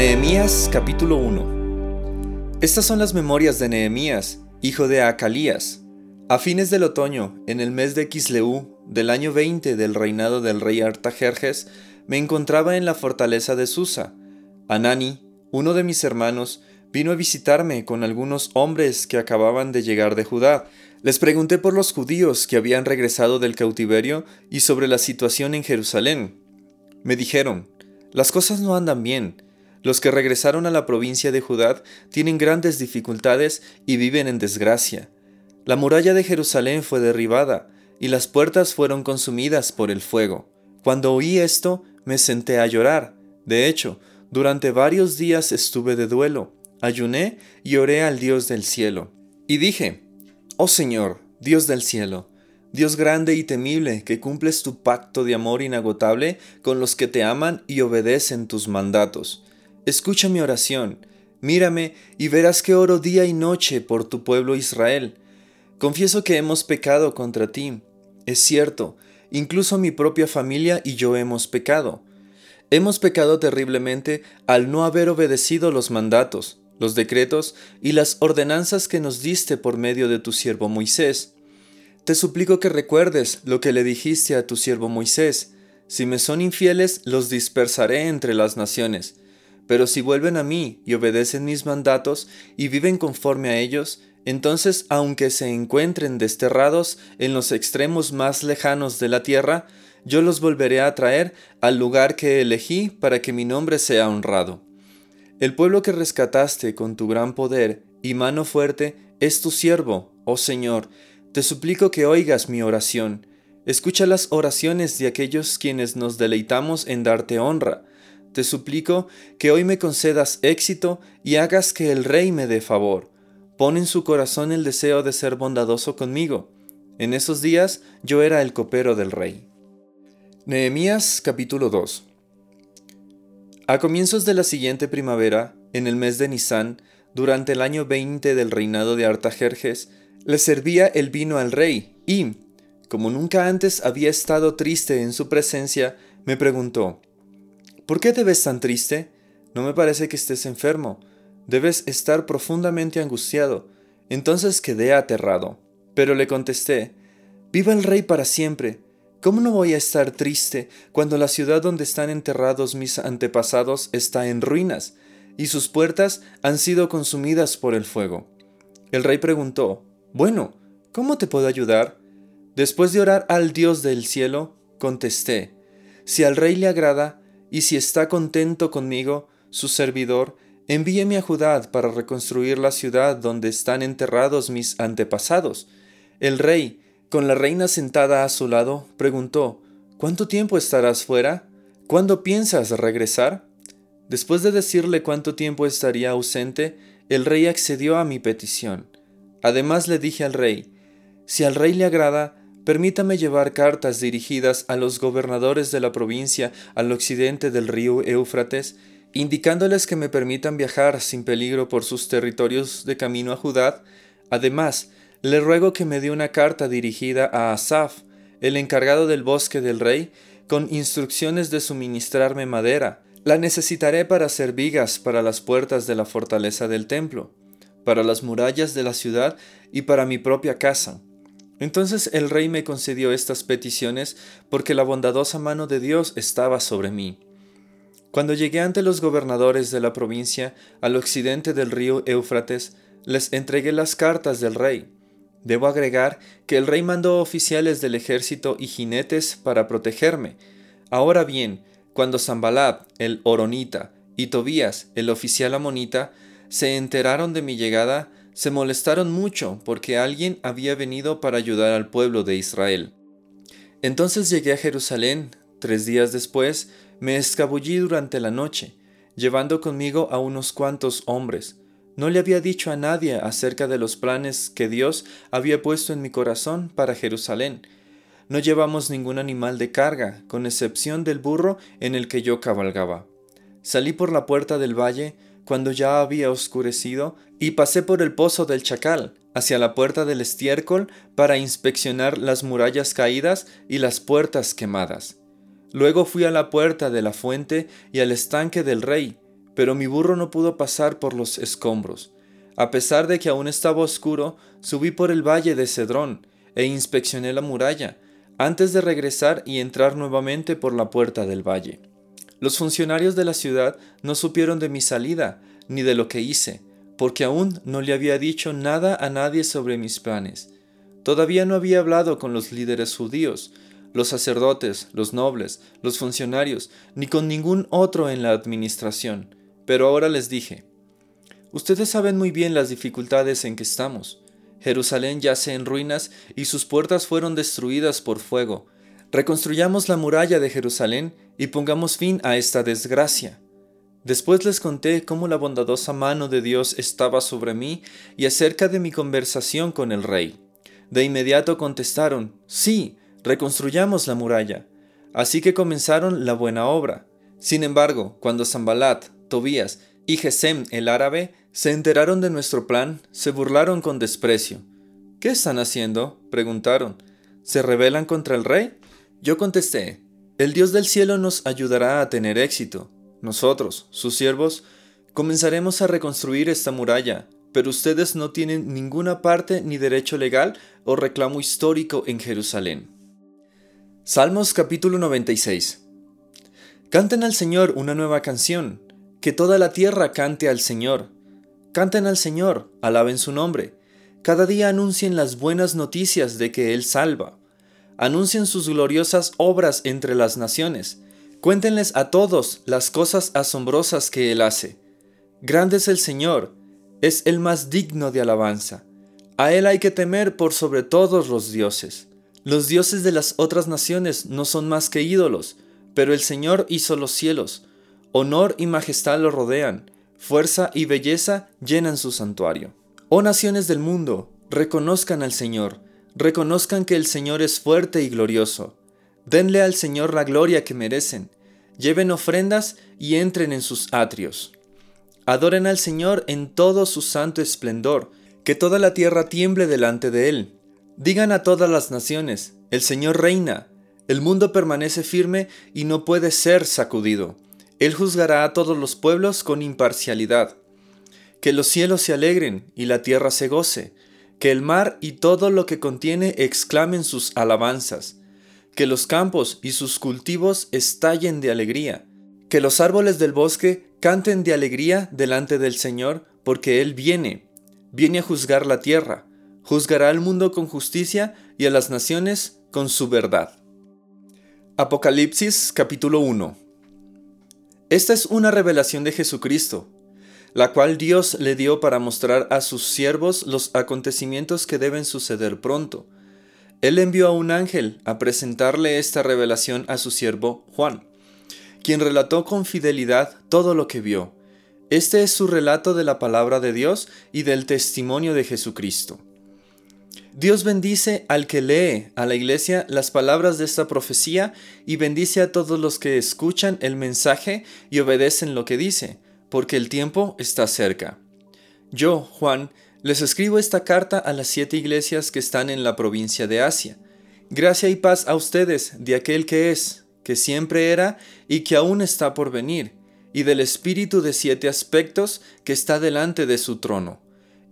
Nehemías capítulo 1 Estas son las memorias de Nehemías, hijo de Acalías. A fines del otoño, en el mes de Kisleú, del año 20 del reinado del rey Artajerjes, me encontraba en la fortaleza de Susa. Anani, uno de mis hermanos, vino a visitarme con algunos hombres que acababan de llegar de Judá. Les pregunté por los judíos que habían regresado del cautiverio y sobre la situación en Jerusalén. Me dijeron, las cosas no andan bien. Los que regresaron a la provincia de Judá tienen grandes dificultades y viven en desgracia. La muralla de Jerusalén fue derribada y las puertas fueron consumidas por el fuego. Cuando oí esto, me senté a llorar. De hecho, durante varios días estuve de duelo, ayuné y oré al Dios del cielo. Y dije, Oh Señor, Dios del cielo, Dios grande y temible, que cumples tu pacto de amor inagotable con los que te aman y obedecen tus mandatos. Escucha mi oración, mírame y verás que oro día y noche por tu pueblo Israel. Confieso que hemos pecado contra ti. Es cierto, incluso mi propia familia y yo hemos pecado. Hemos pecado terriblemente al no haber obedecido los mandatos, los decretos y las ordenanzas que nos diste por medio de tu siervo Moisés. Te suplico que recuerdes lo que le dijiste a tu siervo Moisés. Si me son infieles, los dispersaré entre las naciones. Pero si vuelven a mí y obedecen mis mandatos y viven conforme a ellos, entonces aunque se encuentren desterrados en los extremos más lejanos de la tierra, yo los volveré a traer al lugar que elegí para que mi nombre sea honrado. El pueblo que rescataste con tu gran poder y mano fuerte es tu siervo, oh Señor, te suplico que oigas mi oración. Escucha las oraciones de aquellos quienes nos deleitamos en darte honra. Te suplico que hoy me concedas éxito y hagas que el Rey me dé favor. Pon en su corazón el deseo de ser bondadoso conmigo. En esos días yo era el copero del Rey. Nehemías capítulo 2 A comienzos de la siguiente primavera, en el mes de Nisán, durante el año 20 del reinado de Artajerjes, le servía el vino al rey y, como nunca antes había estado triste en su presencia, me preguntó, ¿Por qué te ves tan triste? No me parece que estés enfermo. Debes estar profundamente angustiado. Entonces quedé aterrado. Pero le contesté, Viva el rey para siempre. ¿Cómo no voy a estar triste cuando la ciudad donde están enterrados mis antepasados está en ruinas y sus puertas han sido consumidas por el fuego? El rey preguntó, bueno, ¿cómo te puedo ayudar? Después de orar al Dios del cielo, contesté, si al rey le agrada y si está contento conmigo, su servidor, envíeme a Judá para reconstruir la ciudad donde están enterrados mis antepasados. El rey, con la reina sentada a su lado, preguntó, ¿Cuánto tiempo estarás fuera? ¿Cuándo piensas regresar? Después de decirle cuánto tiempo estaría ausente, el rey accedió a mi petición. Además le dije al rey, si al rey le agrada, permítame llevar cartas dirigidas a los gobernadores de la provincia al occidente del río Éufrates, indicándoles que me permitan viajar sin peligro por sus territorios de camino a Judá. Además, le ruego que me dé una carta dirigida a Asaf, el encargado del bosque del rey, con instrucciones de suministrarme madera. La necesitaré para hacer vigas para las puertas de la fortaleza del templo para las murallas de la ciudad y para mi propia casa. Entonces el rey me concedió estas peticiones porque la bondadosa mano de Dios estaba sobre mí. Cuando llegué ante los gobernadores de la provincia al occidente del río Éufrates, les entregué las cartas del rey. Debo agregar que el rey mandó oficiales del ejército y jinetes para protegerme. Ahora bien, cuando Zambalab, el Oronita, y Tobías, el oficial amonita, se enteraron de mi llegada, se molestaron mucho porque alguien había venido para ayudar al pueblo de Israel. Entonces llegué a Jerusalén, tres días después, me escabullí durante la noche, llevando conmigo a unos cuantos hombres. No le había dicho a nadie acerca de los planes que Dios había puesto en mi corazón para Jerusalén. No llevamos ningún animal de carga, con excepción del burro en el que yo cabalgaba. Salí por la puerta del valle, cuando ya había oscurecido, y pasé por el pozo del chacal, hacia la puerta del estiércol, para inspeccionar las murallas caídas y las puertas quemadas. Luego fui a la puerta de la fuente y al estanque del rey, pero mi burro no pudo pasar por los escombros. A pesar de que aún estaba oscuro, subí por el valle de Cedrón e inspeccioné la muralla, antes de regresar y entrar nuevamente por la puerta del valle. Los funcionarios de la ciudad no supieron de mi salida, ni de lo que hice, porque aún no le había dicho nada a nadie sobre mis planes. Todavía no había hablado con los líderes judíos, los sacerdotes, los nobles, los funcionarios, ni con ningún otro en la administración. Pero ahora les dije, ustedes saben muy bien las dificultades en que estamos. Jerusalén yace en ruinas y sus puertas fueron destruidas por fuego. Reconstruyamos la muralla de Jerusalén y pongamos fin a esta desgracia. Después les conté cómo la bondadosa mano de Dios estaba sobre mí y acerca de mi conversación con el rey. De inmediato contestaron, sí, reconstruyamos la muralla. Así que comenzaron la buena obra. Sin embargo, cuando Zambalat, Tobías y Gesem el árabe se enteraron de nuestro plan, se burlaron con desprecio. ¿Qué están haciendo? preguntaron. ¿Se rebelan contra el rey? Yo contesté, el Dios del cielo nos ayudará a tener éxito. Nosotros, sus siervos, comenzaremos a reconstruir esta muralla, pero ustedes no tienen ninguna parte ni derecho legal o reclamo histórico en Jerusalén. Salmos capítulo 96 Canten al Señor una nueva canción, que toda la tierra cante al Señor. Canten al Señor, alaben su nombre. Cada día anuncien las buenas noticias de que Él salva. Anuncien sus gloriosas obras entre las naciones. Cuéntenles a todos las cosas asombrosas que Él hace. Grande es el Señor, es el más digno de alabanza. A Él hay que temer por sobre todos los dioses. Los dioses de las otras naciones no son más que ídolos, pero el Señor hizo los cielos. Honor y majestad lo rodean, fuerza y belleza llenan su santuario. Oh naciones del mundo, reconozcan al Señor, reconozcan que el Señor es fuerte y glorioso. Denle al Señor la gloria que merecen, lleven ofrendas y entren en sus atrios. Adoren al Señor en todo su santo esplendor, que toda la tierra tiemble delante de Él. Digan a todas las naciones, el Señor reina, el mundo permanece firme y no puede ser sacudido. Él juzgará a todos los pueblos con imparcialidad. Que los cielos se alegren y la tierra se goce, que el mar y todo lo que contiene exclamen sus alabanzas, que los campos y sus cultivos estallen de alegría, que los árboles del bosque canten de alegría delante del Señor, porque Él viene, viene a juzgar la tierra, juzgará al mundo con justicia y a las naciones con su verdad. Apocalipsis capítulo 1 Esta es una revelación de Jesucristo, la cual Dios le dio para mostrar a sus siervos los acontecimientos que deben suceder pronto. Él envió a un ángel a presentarle esta revelación a su siervo Juan, quien relató con fidelidad todo lo que vio. Este es su relato de la palabra de Dios y del testimonio de Jesucristo. Dios bendice al que lee a la iglesia las palabras de esta profecía y bendice a todos los que escuchan el mensaje y obedecen lo que dice, porque el tiempo está cerca. Yo, Juan, les escribo esta carta a las siete iglesias que están en la provincia de Asia. Gracia y paz a ustedes de aquel que es, que siempre era y que aún está por venir, y del Espíritu de siete aspectos que está delante de su trono,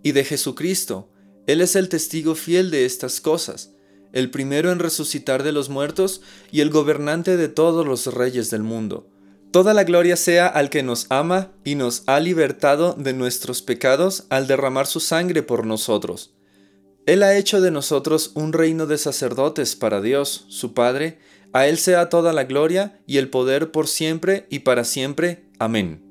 y de Jesucristo, él es el testigo fiel de estas cosas, el primero en resucitar de los muertos y el gobernante de todos los reyes del mundo. Toda la gloria sea al que nos ama y nos ha libertado de nuestros pecados al derramar su sangre por nosotros. Él ha hecho de nosotros un reino de sacerdotes para Dios, su Padre, a Él sea toda la gloria y el poder por siempre y para siempre. Amén.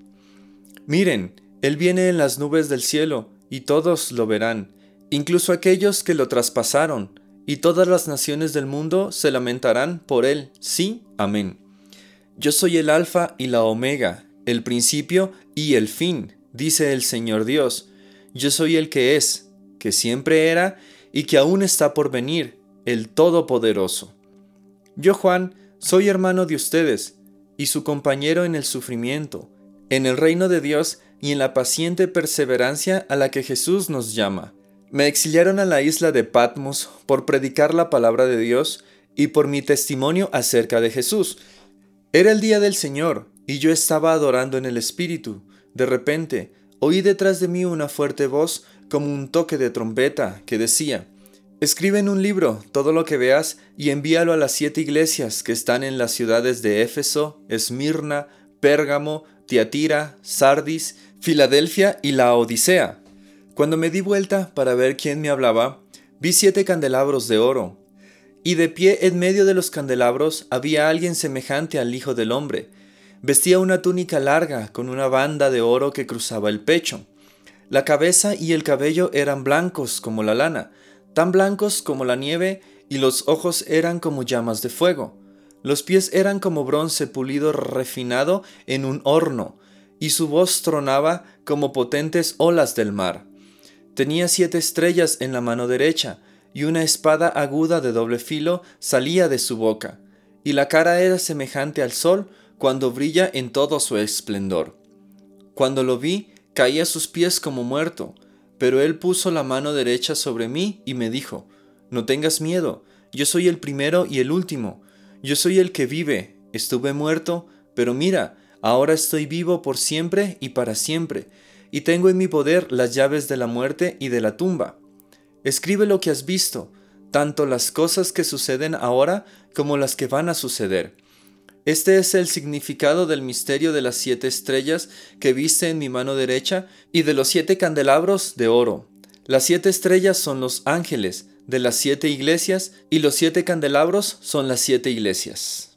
Miren, Él viene en las nubes del cielo, y todos lo verán incluso aquellos que lo traspasaron, y todas las naciones del mundo se lamentarán por él. Sí, amén. Yo soy el Alfa y la Omega, el principio y el fin, dice el Señor Dios. Yo soy el que es, que siempre era y que aún está por venir, el Todopoderoso. Yo, Juan, soy hermano de ustedes y su compañero en el sufrimiento, en el reino de Dios y en la paciente perseverancia a la que Jesús nos llama. Me exiliaron a la isla de Patmos por predicar la palabra de Dios y por mi testimonio acerca de Jesús. Era el día del Señor y yo estaba adorando en el Espíritu, De repente, oí detrás de mí una fuerte voz como un toque de trompeta que decía, Escribe en un libro todo lo que veas y envíalo a las siete iglesias que están en las ciudades de Éfeso, Esmirna, Pérgamo, Tiatira, Sardis, Filadelfia y la Odisea. Cuando me di vuelta para ver quién me hablaba, vi siete candelabros de oro, y de pie en medio de los candelabros había alguien semejante al Hijo del Hombre. Vestía una túnica larga con una banda de oro que cruzaba el pecho. La cabeza y el cabello eran blancos como la lana, tan blancos como la nieve, y los ojos eran como llamas de fuego. Los pies eran como bronce pulido refinado en un horno, y su voz tronaba como potentes olas del mar. Tenía siete estrellas en la mano derecha, y una espada aguda de doble filo salía de su boca, y la cara era semejante al sol cuando brilla en todo su esplendor. Cuando lo vi, caí a sus pies como muerto, pero él puso la mano derecha sobre mí y me dijo, No tengas miedo, yo soy el primero y el último, yo soy el que vive, estuve muerto, pero mira, ahora estoy vivo por siempre y para siempre, y tengo en mi poder las llaves de la muerte y de la tumba. Escribe lo que has visto, tanto las cosas que suceden ahora como las que van a suceder. Este es el significado del misterio de las siete estrellas que viste en mi mano derecha y de los siete candelabros de oro. Las siete estrellas son los ángeles de las siete iglesias y los siete candelabros son las siete iglesias.